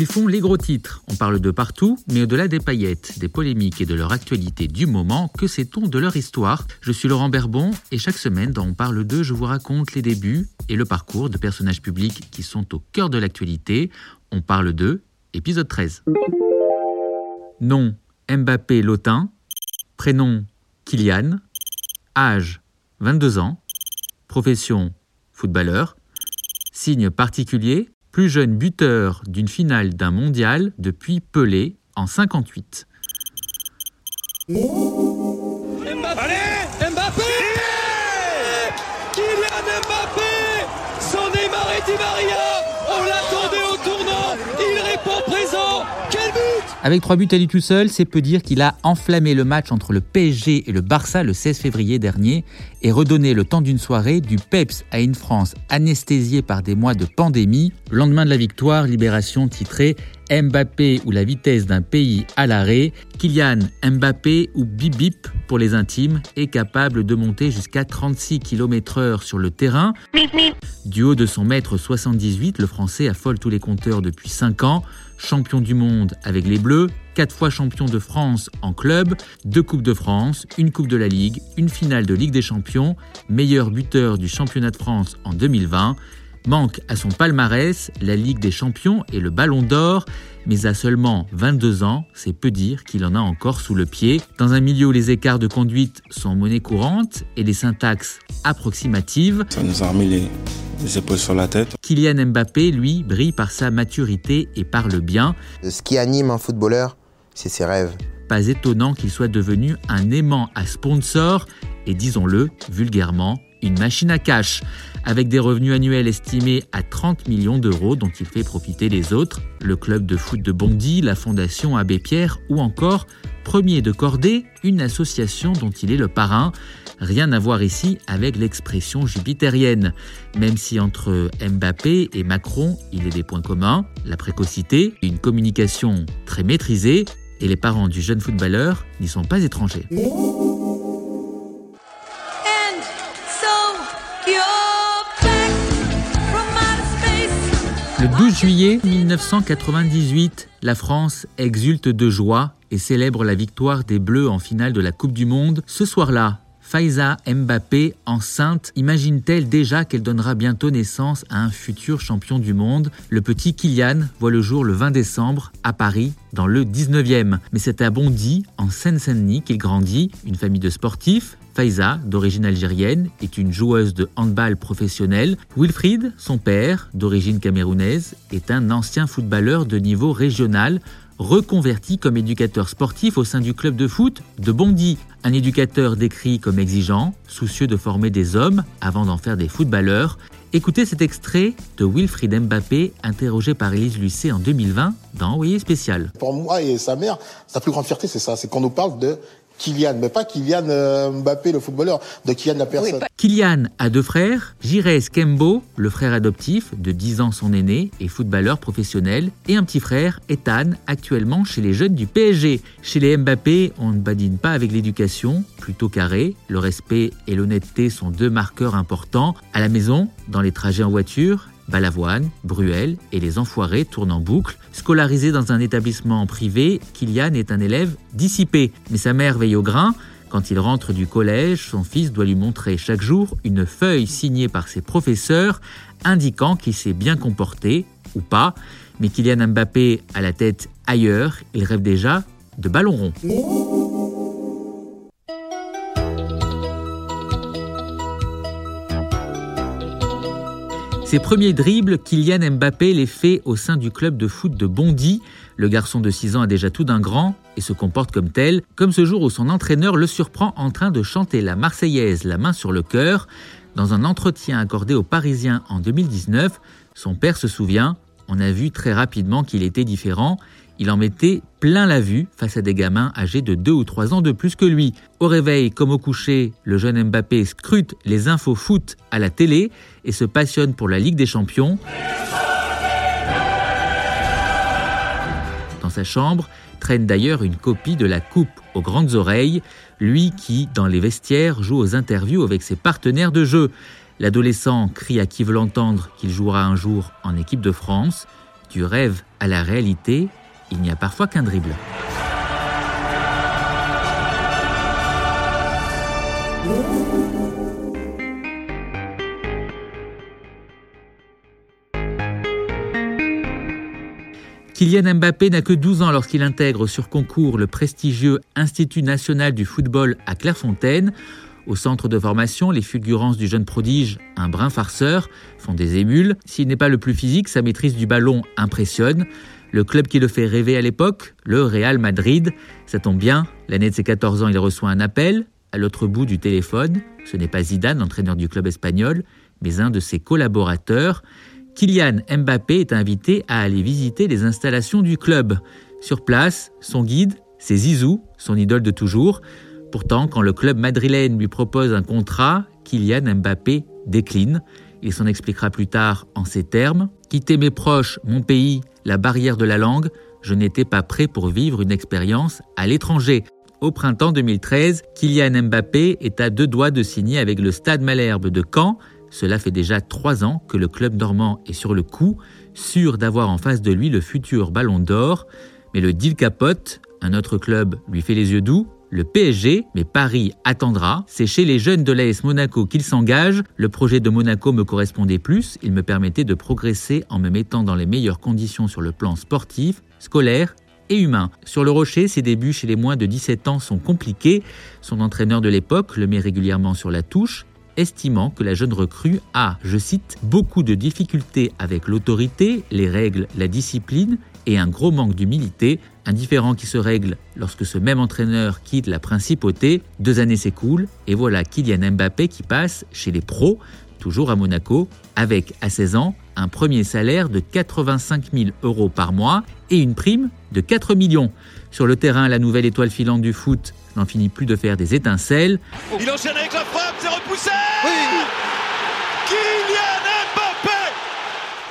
Ils font les gros titres. On parle de partout, mais au-delà des paillettes, des polémiques et de leur actualité du moment, que sait-on de leur histoire? Je suis Laurent Berbon et chaque semaine dans On parle d'eux, je vous raconte les débuts et le parcours de personnages publics qui sont au cœur de l'actualité. On parle d'eux, épisode 13. Nom Mbappé Lotin. Prénom Kylian. Âge 22 ans. Profession footballeur. Signe particulier plus jeune buteur d'une finale d'un mondial depuis Pelé en 58. Allez Mbappé Avec trois buts à lui tout seul, c'est peu dire qu'il a enflammé le match entre le PSG et le Barça le 16 février dernier et redonné le temps d'une soirée du PEPS à une France anesthésiée par des mois de pandémie. Le lendemain de la victoire, Libération titrait Mbappé ou la vitesse d'un pays à l'arrêt, Kylian Mbappé ou Bibip pour les intimes est capable de monter jusqu'à 36 km/h sur le terrain. Du haut de son mètre 78, le Français affole tous les compteurs depuis 5 ans. Champion du monde avec les Bleus, 4 fois champion de France en club, deux Coupes de France, une Coupe de la Ligue, une finale de Ligue des Champions, meilleur buteur du championnat de France en 2020. Manque à son palmarès la Ligue des Champions et le Ballon d'Or, mais à seulement 22 ans, c'est peu dire qu'il en a encore sous le pied. Dans un milieu où les écarts de conduite sont monnaie courante et les syntaxes approximatives, ça nous a remis les, les épaules sur la tête. Kylian Mbappé, lui, brille par sa maturité et parle bien. Ce qui anime un footballeur, c'est ses rêves. Pas étonnant qu'il soit devenu un aimant à sponsor et disons-le vulgairement, une machine à cash, avec des revenus annuels estimés à 30 millions d'euros dont il fait profiter les autres, le club de foot de Bondy, la fondation Abbé Pierre ou encore Premier de Cordée, une association dont il est le parrain. Rien à voir ici avec l'expression jupitérienne, même si entre Mbappé et Macron, il a des points communs, la précocité, une communication très maîtrisée, et les parents du jeune footballeur n'y sont pas étrangers. 12 juillet 1998, la France exulte de joie et célèbre la victoire des Bleus en finale de la Coupe du Monde. Ce soir-là, Faiza Mbappé, enceinte, imagine-t-elle déjà qu'elle donnera bientôt naissance à un futur champion du monde? Le petit Kylian voit le jour le 20 décembre à Paris, dans le 19e. Mais c'est à Bondy, en Seine-Saint-Denis, qu'il grandit, une famille de sportifs, Faiza, d'origine algérienne, est une joueuse de handball professionnelle. Wilfried, son père, d'origine camerounaise, est un ancien footballeur de niveau régional, reconverti comme éducateur sportif au sein du club de foot de Bondy. Un éducateur décrit comme exigeant, soucieux de former des hommes avant d'en faire des footballeurs. Écoutez cet extrait de Wilfried Mbappé, interrogé par Élise Lucet en 2020 dans Envoyé spécial. Pour moi et sa mère, sa plus grande fierté, c'est ça, c'est qu'on nous parle de Kylian, mais pas Kylian euh, Mbappé, le footballeur, de Kylian la personne. Kylian a deux frères, Jires Kembo, le frère adoptif, de 10 ans son aîné, et footballeur professionnel, et un petit frère, Ethan, actuellement chez les jeunes du PSG. Chez les Mbappé, on ne badine pas avec l'éducation, plutôt carré, le respect et l'honnêteté sont deux marqueurs importants. À la maison, dans les trajets en voiture, Balavoine, Bruel et les Enfoirés tournent en boucle. Scolarisé dans un établissement privé, Kylian est un élève dissipé. Mais sa mère veille au grain. Quand il rentre du collège, son fils doit lui montrer chaque jour une feuille signée par ses professeurs indiquant qu'il s'est bien comporté ou pas. Mais Kylian Mbappé a la tête ailleurs, il rêve déjà de ballon rond. Ses premiers dribbles, Kylian Mbappé les fait au sein du club de foot de Bondy. Le garçon de 6 ans a déjà tout d'un grand et se comporte comme tel, comme ce jour où son entraîneur le surprend en train de chanter la Marseillaise la main sur le cœur. Dans un entretien accordé aux Parisiens en 2019, son père se souvient, on a vu très rapidement qu'il était différent. Il en mettait plein la vue face à des gamins âgés de 2 ou 3 ans de plus que lui. Au réveil comme au coucher, le jeune Mbappé scrute les infos foot à la télé et se passionne pour la Ligue des Champions. Dans sa chambre traîne d'ailleurs une copie de la coupe aux grandes oreilles, lui qui, dans les vestiaires, joue aux interviews avec ses partenaires de jeu. L'adolescent crie à qui veut l'entendre qu'il jouera un jour en équipe de France. Du rêve à la réalité, il n'y a parfois qu'un dribble. Kylian Mbappé n'a que 12 ans lorsqu'il intègre sur concours le prestigieux Institut national du football à Clairefontaine. Au centre de formation, les fulgurances du jeune prodige, un brin farceur, font des émules. S'il n'est pas le plus physique, sa maîtrise du ballon impressionne. Le club qui le fait rêver à l'époque, le Real Madrid. Ça tombe bien, l'année de ses 14 ans, il reçoit un appel. À l'autre bout du téléphone, ce n'est pas Zidane, entraîneur du club espagnol, mais un de ses collaborateurs. Kylian Mbappé est invité à aller visiter les installations du club. Sur place, son guide, c'est Zizou, son idole de toujours. Pourtant, quand le club madrilène lui propose un contrat, Kylian Mbappé décline. Il s'en expliquera plus tard en ces termes. Quitter mes proches, mon pays, la barrière de la langue, je n'étais pas prêt pour vivre une expérience à l'étranger. Au printemps 2013, Kylian Mbappé est à deux doigts de signer avec le Stade Malherbe de Caen cela fait déjà trois ans que le club normand est sur le coup, sûr d'avoir en face de lui le futur ballon d'or. Mais le deal capote, un autre club lui fait les yeux doux, le PSG, mais Paris attendra. C'est chez les jeunes de l'AS Monaco qu'il s'engage. Le projet de Monaco me correspondait plus. Il me permettait de progresser en me mettant dans les meilleures conditions sur le plan sportif, scolaire et humain. Sur le rocher, ses débuts chez les moins de 17 ans sont compliqués. Son entraîneur de l'époque le met régulièrement sur la touche estimant que la jeune recrue a, je cite, beaucoup de difficultés avec l'autorité, les règles, la discipline et un gros manque d'humilité, un différent qui se règle lorsque ce même entraîneur quitte la principauté. Deux années s'écoulent et voilà Kylian Mbappé qui passe chez les pros, toujours à Monaco, avec à 16 ans un premier salaire de 85 000 euros par mois et une prime de 4 millions. Sur le terrain, la nouvelle étoile filante du foot n'en finit plus de faire des étincelles. Il enchaîne avec la frappe, c'est repoussé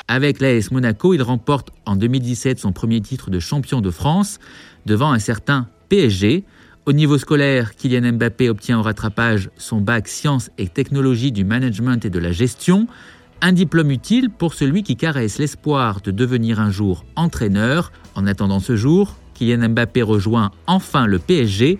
Avec l'AS Monaco, il remporte en 2017 son premier titre de champion de France devant un certain PSG. Au niveau scolaire, Kylian Mbappé obtient au rattrapage son bac sciences et technologies du management et de la gestion, un diplôme utile pour celui qui caresse l'espoir de devenir un jour entraîneur. En attendant ce jour, Kylian Mbappé rejoint enfin le PSG.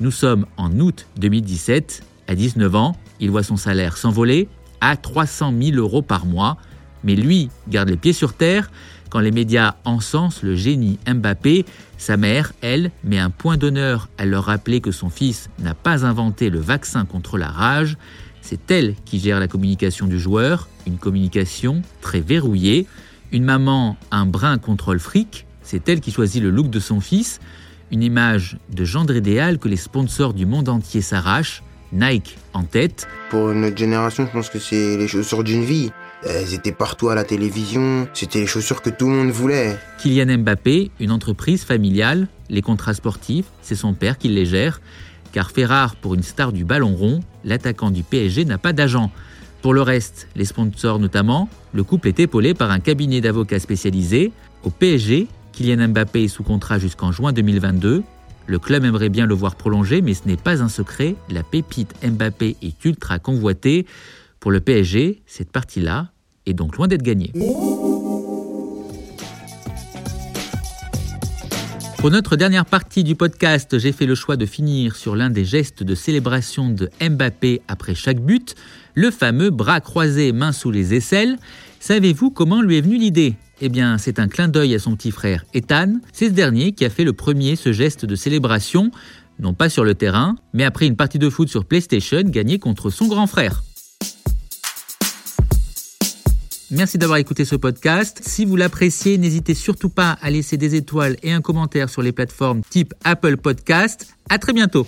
Nous sommes en août 2017. À 19 ans, il voit son salaire s'envoler à 300 000 euros par mois. Mais lui garde les pieds sur terre quand les médias encensent le génie Mbappé. Sa mère, elle, met un point d'honneur à leur rappeler que son fils n'a pas inventé le vaccin contre la rage. C'est elle qui gère la communication du joueur, une communication très verrouillée. Une maman, un brin contrôle fric, c'est elle qui choisit le look de son fils, une image de gendre idéal que les sponsors du monde entier s'arrachent, Nike en tête. Pour notre génération, je pense que c'est les chaussures d'une vie. Elles étaient partout à la télévision, c'était les chaussures que tout le monde voulait. Kylian Mbappé, une entreprise familiale, les contrats sportifs, c'est son père qui les gère, car fait rare pour une star du ballon rond, l'attaquant du PSG n'a pas d'agent. Pour le reste, les sponsors notamment, le couple est épaulé par un cabinet d'avocats spécialisé. Au PSG, Kylian Mbappé est sous contrat jusqu'en juin 2022. Le club aimerait bien le voir prolonger, mais ce n'est pas un secret, la pépite Mbappé est ultra convoitée. Pour le PSG, cette partie-là est donc loin d'être gagnée. Pour notre dernière partie du podcast, j'ai fait le choix de finir sur l'un des gestes de célébration de Mbappé après chaque but, le fameux bras croisé main sous les aisselles. Savez-vous comment lui est venue l'idée? Eh bien, c'est un clin d'œil à son petit frère Ethan. C'est ce dernier qui a fait le premier ce geste de célébration, non pas sur le terrain, mais après une partie de foot sur PlayStation gagnée contre son grand frère. Merci d'avoir écouté ce podcast. Si vous l'appréciez, n'hésitez surtout pas à laisser des étoiles et un commentaire sur les plateformes type Apple Podcast. À très bientôt.